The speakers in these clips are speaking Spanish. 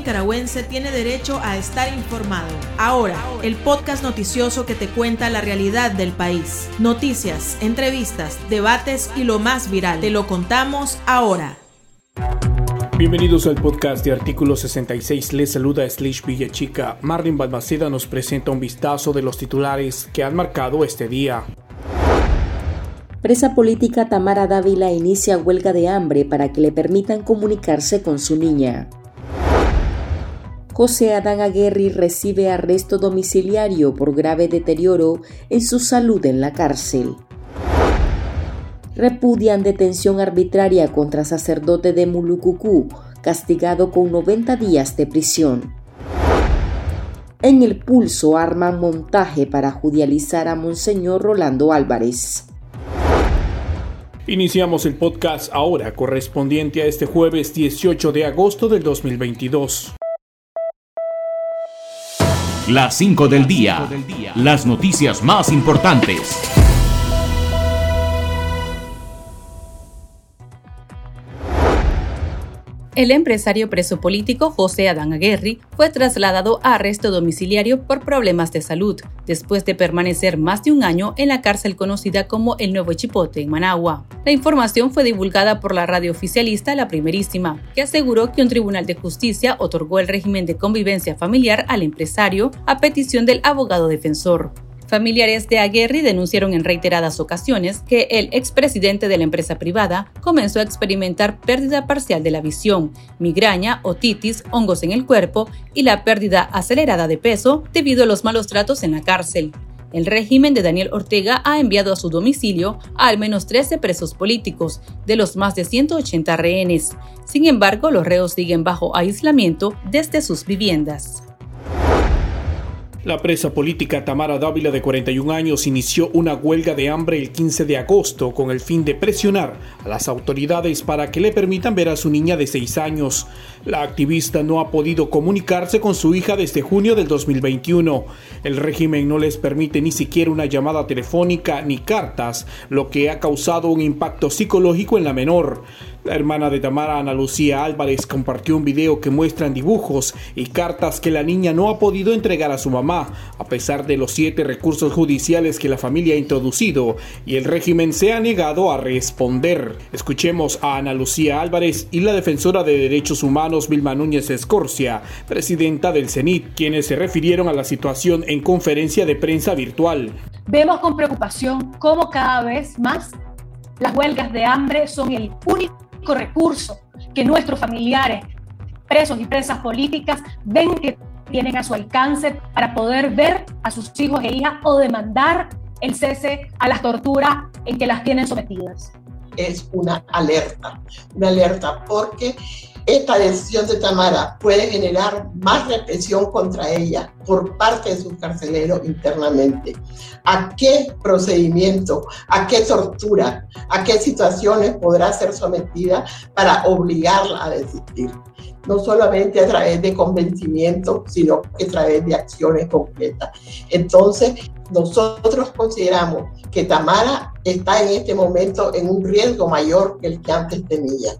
nicaragüense tiene derecho a estar informado. Ahora, el podcast noticioso que te cuenta la realidad del país. Noticias, entrevistas, debates y lo más viral. Te lo contamos ahora. Bienvenidos al podcast de Artículo 66. Les saluda Slish Villachica. Marlin Balmaceda nos presenta un vistazo de los titulares que han marcado este día. Presa política Tamara Dávila inicia huelga de hambre para que le permitan comunicarse con su niña. José Adán Aguerri recibe arresto domiciliario por grave deterioro en su salud en la cárcel. Repudian detención arbitraria contra sacerdote de Mulucucú, castigado con 90 días de prisión. En el pulso arman montaje para judicializar a Monseñor Rolando Álvarez. Iniciamos el podcast ahora correspondiente a este jueves 18 de agosto del 2022. Las 5 del día. Las noticias más importantes. El empresario preso político José Adán Aguerri fue trasladado a arresto domiciliario por problemas de salud, después de permanecer más de un año en la cárcel conocida como el Nuevo Chipote en Managua. La información fue divulgada por la radio oficialista La Primerísima, que aseguró que un tribunal de justicia otorgó el régimen de convivencia familiar al empresario a petición del abogado defensor. Familiares de Aguerri denunciaron en reiteradas ocasiones que el expresidente de la empresa privada comenzó a experimentar pérdida parcial de la visión, migraña, otitis, hongos en el cuerpo y la pérdida acelerada de peso debido a los malos tratos en la cárcel. El régimen de Daniel Ortega ha enviado a su domicilio a al menos 13 presos políticos, de los más de 180 rehenes. Sin embargo, los reos siguen bajo aislamiento desde sus viviendas. La presa política Tamara Dávila, de 41 años, inició una huelga de hambre el 15 de agosto con el fin de presionar a las autoridades para que le permitan ver a su niña de 6 años. La activista no ha podido comunicarse con su hija desde junio del 2021. El régimen no les permite ni siquiera una llamada telefónica ni cartas, lo que ha causado un impacto psicológico en la menor. La hermana de Tamara, Ana Lucía Álvarez, compartió un video que muestran dibujos y cartas que la niña no ha podido entregar a su mamá, a pesar de los siete recursos judiciales que la familia ha introducido y el régimen se ha negado a responder. Escuchemos a Ana Lucía Álvarez y la defensora de derechos humanos Vilma Núñez Escorcia, presidenta del CENIT, quienes se refirieron a la situación en conferencia de prensa virtual. Vemos con preocupación cómo cada vez más las huelgas de hambre son el único recurso que nuestros familiares, presos y presas políticas, ven que tienen a su alcance para poder ver a sus hijos e hijas o demandar el cese a las torturas en que las tienen sometidas. Es una alerta, una alerta porque esta decisión de Tamara puede generar más represión contra ella por parte de sus carceleros internamente. ¿A qué procedimiento, a qué tortura, a qué situaciones podrá ser sometida para obligarla a desistir? No solamente a través de convencimiento, sino que a través de acciones concretas. Entonces, nosotros consideramos que Tamara está en este momento en un riesgo mayor que el que antes tenía.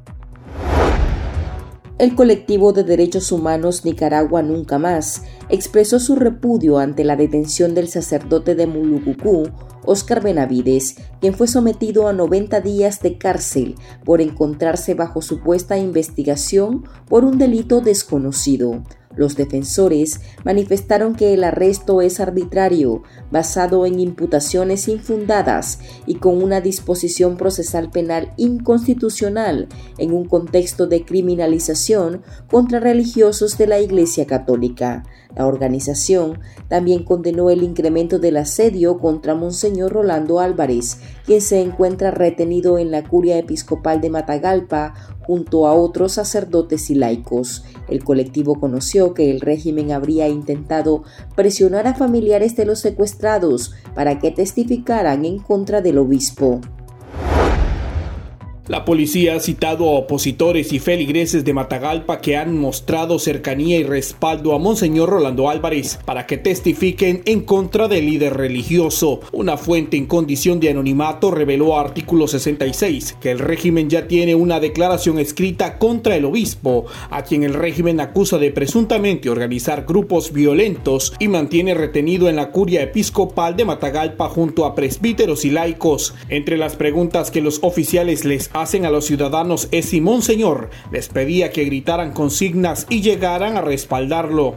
El colectivo de derechos humanos Nicaragua Nunca Más expresó su repudio ante la detención del sacerdote de Mulucucú, Oscar Benavides, quien fue sometido a 90 días de cárcel por encontrarse bajo supuesta investigación por un delito desconocido. Los defensores manifestaron que el arresto es arbitrario, basado en imputaciones infundadas y con una disposición procesal penal inconstitucional en un contexto de criminalización contra religiosos de la Iglesia Católica. La organización también condenó el incremento del asedio contra Monseñor Rolando Álvarez, quien se encuentra retenido en la curia episcopal de Matagalpa junto a otros sacerdotes y laicos. El colectivo conoció que el régimen habría intentado presionar a familiares de los secuestrados para que testificaran en contra del obispo. La policía ha citado a opositores y feligreses de Matagalpa que han mostrado cercanía y respaldo a Monseñor Rolando Álvarez para que testifiquen en contra del líder religioso. Una fuente en condición de anonimato reveló artículo 66 que el régimen ya tiene una declaración escrita contra el obispo, a quien el régimen acusa de presuntamente organizar grupos violentos y mantiene retenido en la curia episcopal de Matagalpa junto a presbíteros y laicos. Entre las preguntas que los oficiales les hacen a los ciudadanos es si Monseñor les pedía que gritaran consignas y llegaran a respaldarlo.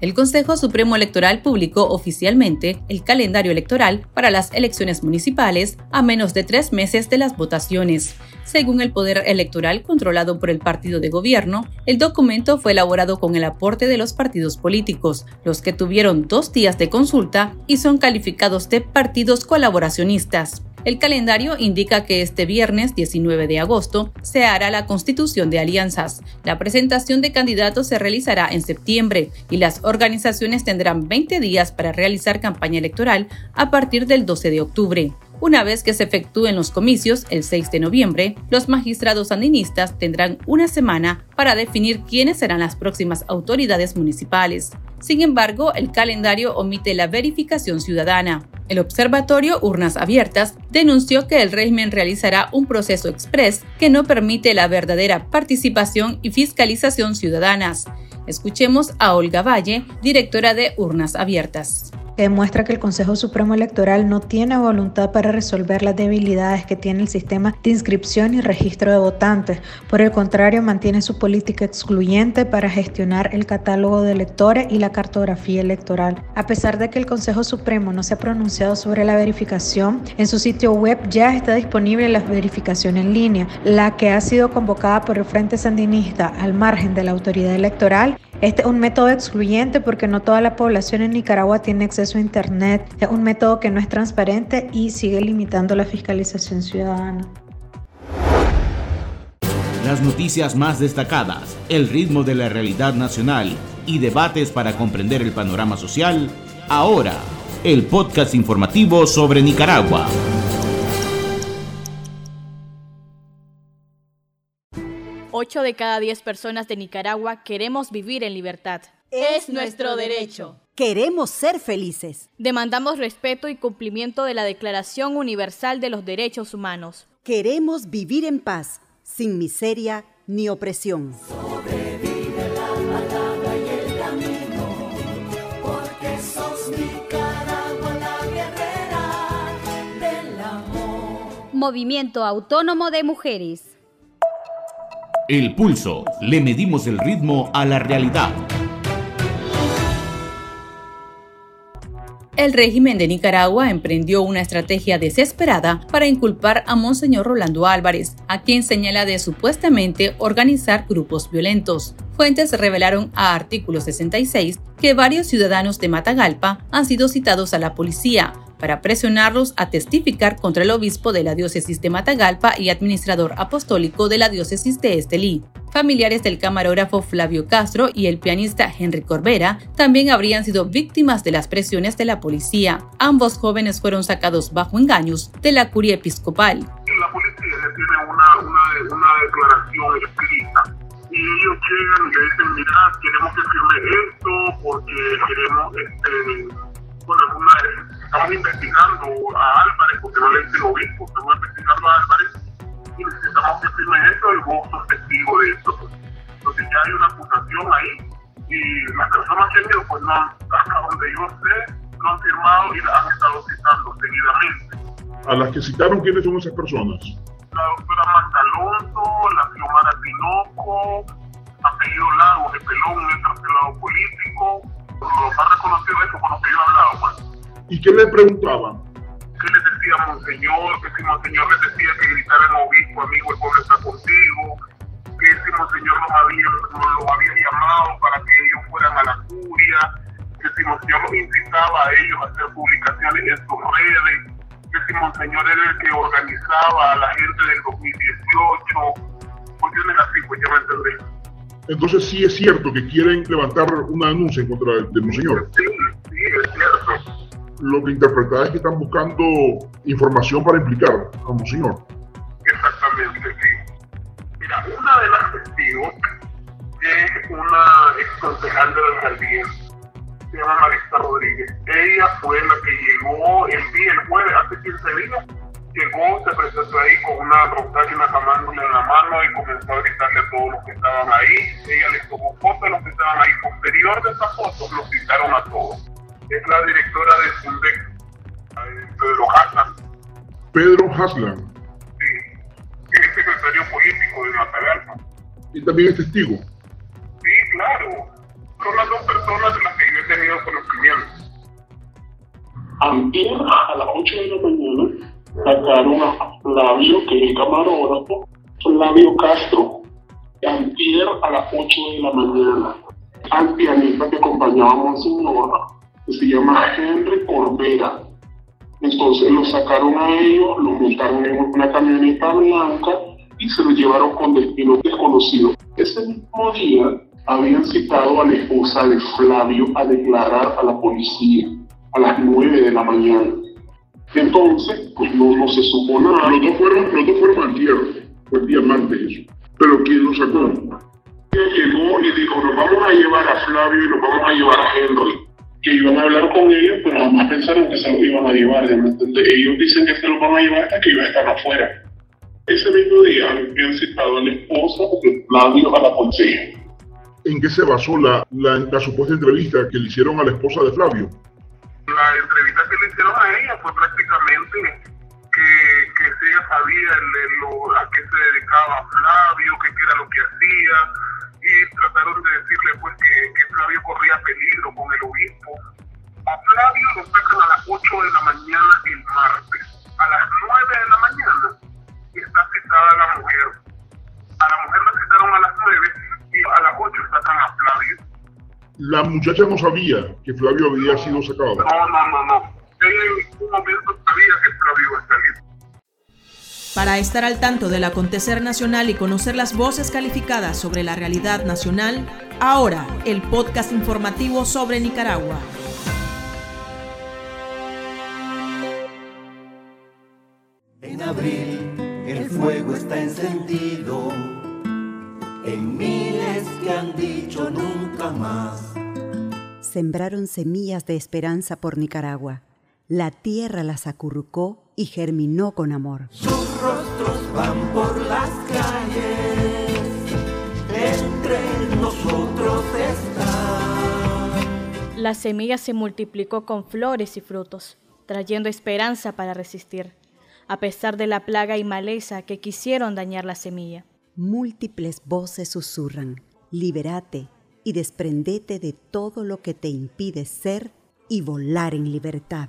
El Consejo Supremo Electoral publicó oficialmente el calendario electoral para las elecciones municipales a menos de tres meses de las votaciones. Según el Poder Electoral controlado por el partido de gobierno, el documento fue elaborado con el aporte de los partidos políticos, los que tuvieron dos días de consulta y son calificados de partidos colaboracionistas. El calendario indica que este viernes 19 de agosto se hará la constitución de alianzas. La presentación de candidatos se realizará en septiembre y las organizaciones tendrán 20 días para realizar campaña electoral a partir del 12 de octubre. Una vez que se efectúen los comicios el 6 de noviembre, los magistrados sandinistas tendrán una semana para definir quiénes serán las próximas autoridades municipales. Sin embargo, el calendario omite la verificación ciudadana. El Observatorio Urnas Abiertas denunció que el régimen realizará un proceso express que no permite la verdadera participación y fiscalización ciudadanas. Escuchemos a Olga Valle, directora de Urnas Abiertas demuestra que el Consejo Supremo Electoral no tiene voluntad para resolver las debilidades que tiene el sistema de inscripción y registro de votantes. Por el contrario, mantiene su política excluyente para gestionar el catálogo de electores y la cartografía electoral. A pesar de que el Consejo Supremo no se ha pronunciado sobre la verificación, en su sitio web ya está disponible la verificación en línea, la que ha sido convocada por el Frente Sandinista al margen de la autoridad electoral este es un método excluyente porque no toda la población en Nicaragua tiene acceso a Internet. Es un método que no es transparente y sigue limitando la fiscalización ciudadana. Las noticias más destacadas, el ritmo de la realidad nacional y debates para comprender el panorama social, ahora, el podcast informativo sobre Nicaragua. 8 de cada 10 personas de Nicaragua queremos vivir en libertad. Es nuestro derecho. Queremos ser felices. Demandamos respeto y cumplimiento de la Declaración Universal de los Derechos Humanos. Queremos vivir en paz, sin miseria ni opresión. Sobrevive la palabra y el camino, porque sos Nicaragua la guerrera del amor. Movimiento Autónomo de Mujeres. El pulso. Le medimos el ritmo a la realidad. El régimen de Nicaragua emprendió una estrategia desesperada para inculpar a Monseñor Rolando Álvarez, a quien señala de supuestamente organizar grupos violentos. Fuentes revelaron a artículo 66 que varios ciudadanos de Matagalpa han sido citados a la policía, para presionarlos a testificar contra el obispo de la diócesis de Matagalpa y administrador apostólico de la diócesis de Estelí. Familiares del camarógrafo Flavio Castro y el pianista Henry Corbera también habrían sido víctimas de las presiones de la policía. Ambos jóvenes fueron sacados bajo engaños de la curia episcopal. La policía tiene una, una declaración escrita y ellos llegan y le dicen, mira, queremos que firme esto porque queremos este, estamos investigando a Álvarez, porque no le dicen obispo, estamos investigando a Álvarez y necesitamos que firme esto y vos sos testigo de eso. Entonces ya hay una acusación ahí y las personas que han ido, pues no, hasta donde yo sé, no han firmado y las han estado citando seguidamente. ¿A las que citaron quiénes son esas personas? La doctora Marta Alonso, la Xiomara Pinoco, apellido Lago de Pelón, un encarcelado político, ha reconocido eso con lo que yo he hablado, pues. ¿Y qué le preguntaban? ¿Qué le decía Monseñor? Que si Monseñor le decía que gritaran obispo, amigo, el pueblo está contigo. Que si Monseñor los había, los había llamado para que ellos fueran a la curia. Que si Monseñor los incitaba a ellos a hacer publicaciones en sus redes. Que si Monseñor era el que organizaba a la gente del 2018. Cuestiones así, pues ya me entendés. Entonces sí es cierto que quieren levantar una denuncia en contra del, Monseñor. Sí, sí, es cierto lo que interpretaba es que están buscando información para implicar a Monseñor. Exactamente, sí. Mira, una de las testigos es una ex concejal de la alcaldía, se llama Marista Rodríguez. Ella fue la que llegó el día, el jueves, hace 15 días, llegó, se presentó ahí con una rosaria y una jamándula en la mano y comenzó a gritarle a todos los que estaban ahí. Ella les tomó fotos a los que estaban ahí. Posterior de esas fotos, los citaron a todos. Es la directora de Fundec, Pedro Haslan. Pedro Haslan. Sí, es secretario político de Matagalpa. Y también es testigo. Sí, claro. Son las dos personas de las que yo he tenido conocimiento. Antier a las 8 de la mañana sacaron a Flavio, que es el camarógrafo, Flavio Castro, antier a las 8 de la mañana, al pianista que acompañaba a Monseñor, que se llama Henry Corbera. Entonces lo sacaron a ellos, lo montaron en una camioneta blanca y se lo llevaron con destino desconocido. Ese mismo día habían citado a la esposa de Flavio a declarar a la policía a las 9 de la mañana. Entonces, pues no, no se supo nada. Los dos fueron, los dos fueron antier, fue el día martes eso. Pero ¿quién lo sacó? Llegó y dijo, nos vamos a llevar a Flavio y nos vamos a llevar a Henry. Que iban a hablar con ellos, pero jamás pensaron que se lo iban a llevar. Ellos dicen que se lo van a llevar hasta que iba a estar afuera. Ese mismo día habían citado a la esposa de Flavio a la policía. ¿En qué se basó la, la, la supuesta entrevista que le hicieron a la esposa de Flavio? la entrevista que le hicieron a ella fue prácticamente que, que ella sabía el, el, a qué se dedicaba Flavio, que qué era lo que hacía, y trataron de decirle pues que, que Flavio corría peligro con el obispo. A Flavio lo sacan a las 8 de la mañana el martes. A las 9 de la mañana está citada la mujer. A la mujer la citaron a las 9 y a las 8 sacan a Flavio la muchacha no sabía que Flavio había sido sacado. No, no, no, no. Para estar al tanto del acontecer nacional y conocer las voces calificadas sobre la realidad nacional, ahora el podcast informativo sobre Nicaragua. En abril el fuego está encendido en miles que han dicho nunca más. Sembraron semillas de esperanza por Nicaragua. La tierra las acurrucó y germinó con amor. Sus rostros van por las calles, entre nosotros está. La semilla se multiplicó con flores y frutos, trayendo esperanza para resistir, a pesar de la plaga y maleza que quisieron dañar la semilla. Múltiples voces susurran, libérate y desprendete de todo lo que te impide ser y volar en libertad.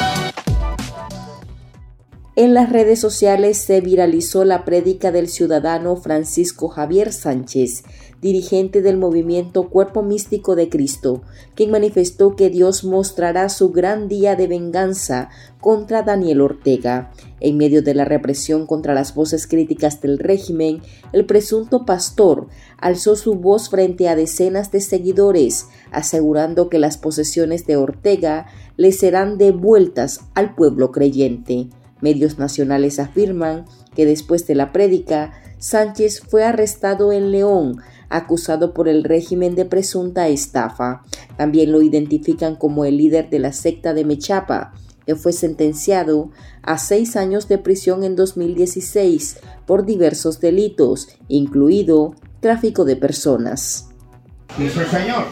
En las redes sociales se viralizó la prédica del ciudadano Francisco Javier Sánchez, dirigente del movimiento Cuerpo Místico de Cristo, quien manifestó que Dios mostrará su gran día de venganza contra Daniel Ortega. En medio de la represión contra las voces críticas del régimen, el presunto pastor alzó su voz frente a decenas de seguidores, asegurando que las posesiones de Ortega le serán devueltas al pueblo creyente. Medios nacionales afirman que después de la prédica, Sánchez fue arrestado en León, acusado por el régimen de presunta estafa. También lo identifican como el líder de la secta de Mechapa, que fue sentenciado a seis años de prisión en 2016 por diversos delitos, incluido tráfico de personas. Dice Señor,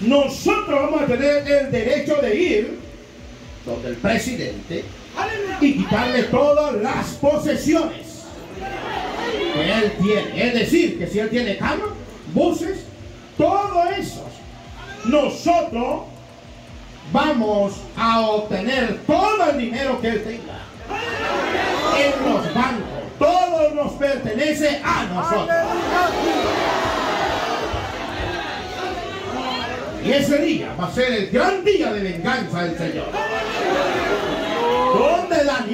nosotros vamos a tener el derecho de ir donde el presidente y quitarle todas las posesiones que él tiene. Es decir, que si él tiene carro, buses, todo eso, nosotros vamos a obtener todo el dinero que él tenga en los bancos. Todo nos pertenece a nosotros. Y ese día va a ser el gran día de venganza del Señor.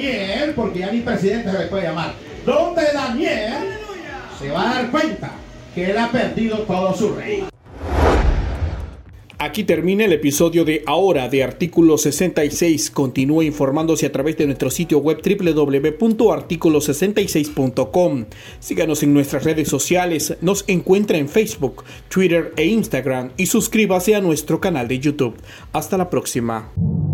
Daniel, porque ya ni presidente se le puede llamar, donde Daniel se va a dar cuenta que él ha perdido todo su reino. Aquí termina el episodio de Ahora de Artículo 66. Continúe informándose a través de nuestro sitio web www.articulo66.com. Síganos en nuestras redes sociales, nos encuentra en Facebook, Twitter e Instagram y suscríbase a nuestro canal de YouTube. Hasta la próxima.